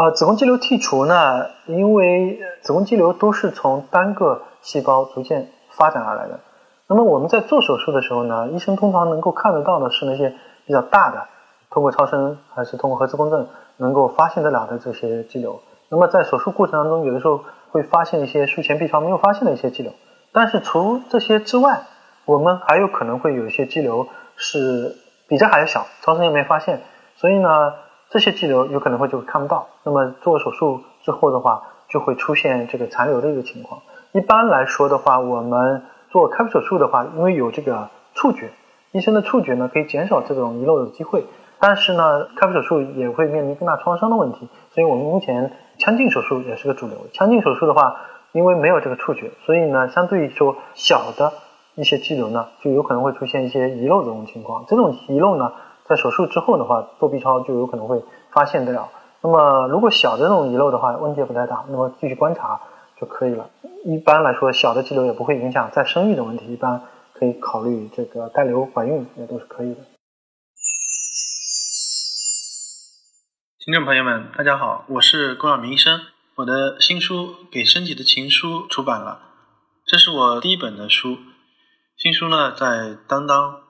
呃，子宫肌瘤剔除呢，因为子宫肌瘤都是从单个细胞逐渐发展而来的。那么我们在做手术的时候呢，医生通常能够看得到的是那些比较大的，通过超声还是通过核磁共振能够发现得了的这些肌瘤。那么在手术过程当中，有的时候会发现一些术前 B 超没有发现的一些肌瘤。但是除这些之外，我们还有可能会有一些肌瘤是比这还要小，超声也没发现，所以呢。这些肌瘤有可能会就看不到，那么做手术之后的话，就会出现这个残留的一个情况。一般来说的话，我们做开腹手术的话，因为有这个触觉，医生的触觉呢可以减少这种遗漏的机会。但是呢，开腹手术也会面临更大创伤的问题，所以我们目前腔镜手术也是个主流。腔镜手术的话，因为没有这个触觉，所以呢，相对于说小的一些肌瘤呢，就有可能会出现一些遗漏这种情况。这种遗漏呢。在手术之后的话，做 B 超就有可能会发现得了。那么如果小的这种遗漏的话，问题也不太大，那么继续观察就可以了。一般来说，小的肌瘤也不会影响再生育的问题，一般可以考虑这个带瘤怀孕也都是可以的。听众朋友们，大家好，我是郭晓明医生。我的新书《给身体的情书》出版了，这是我第一本的书。新书呢，在当当。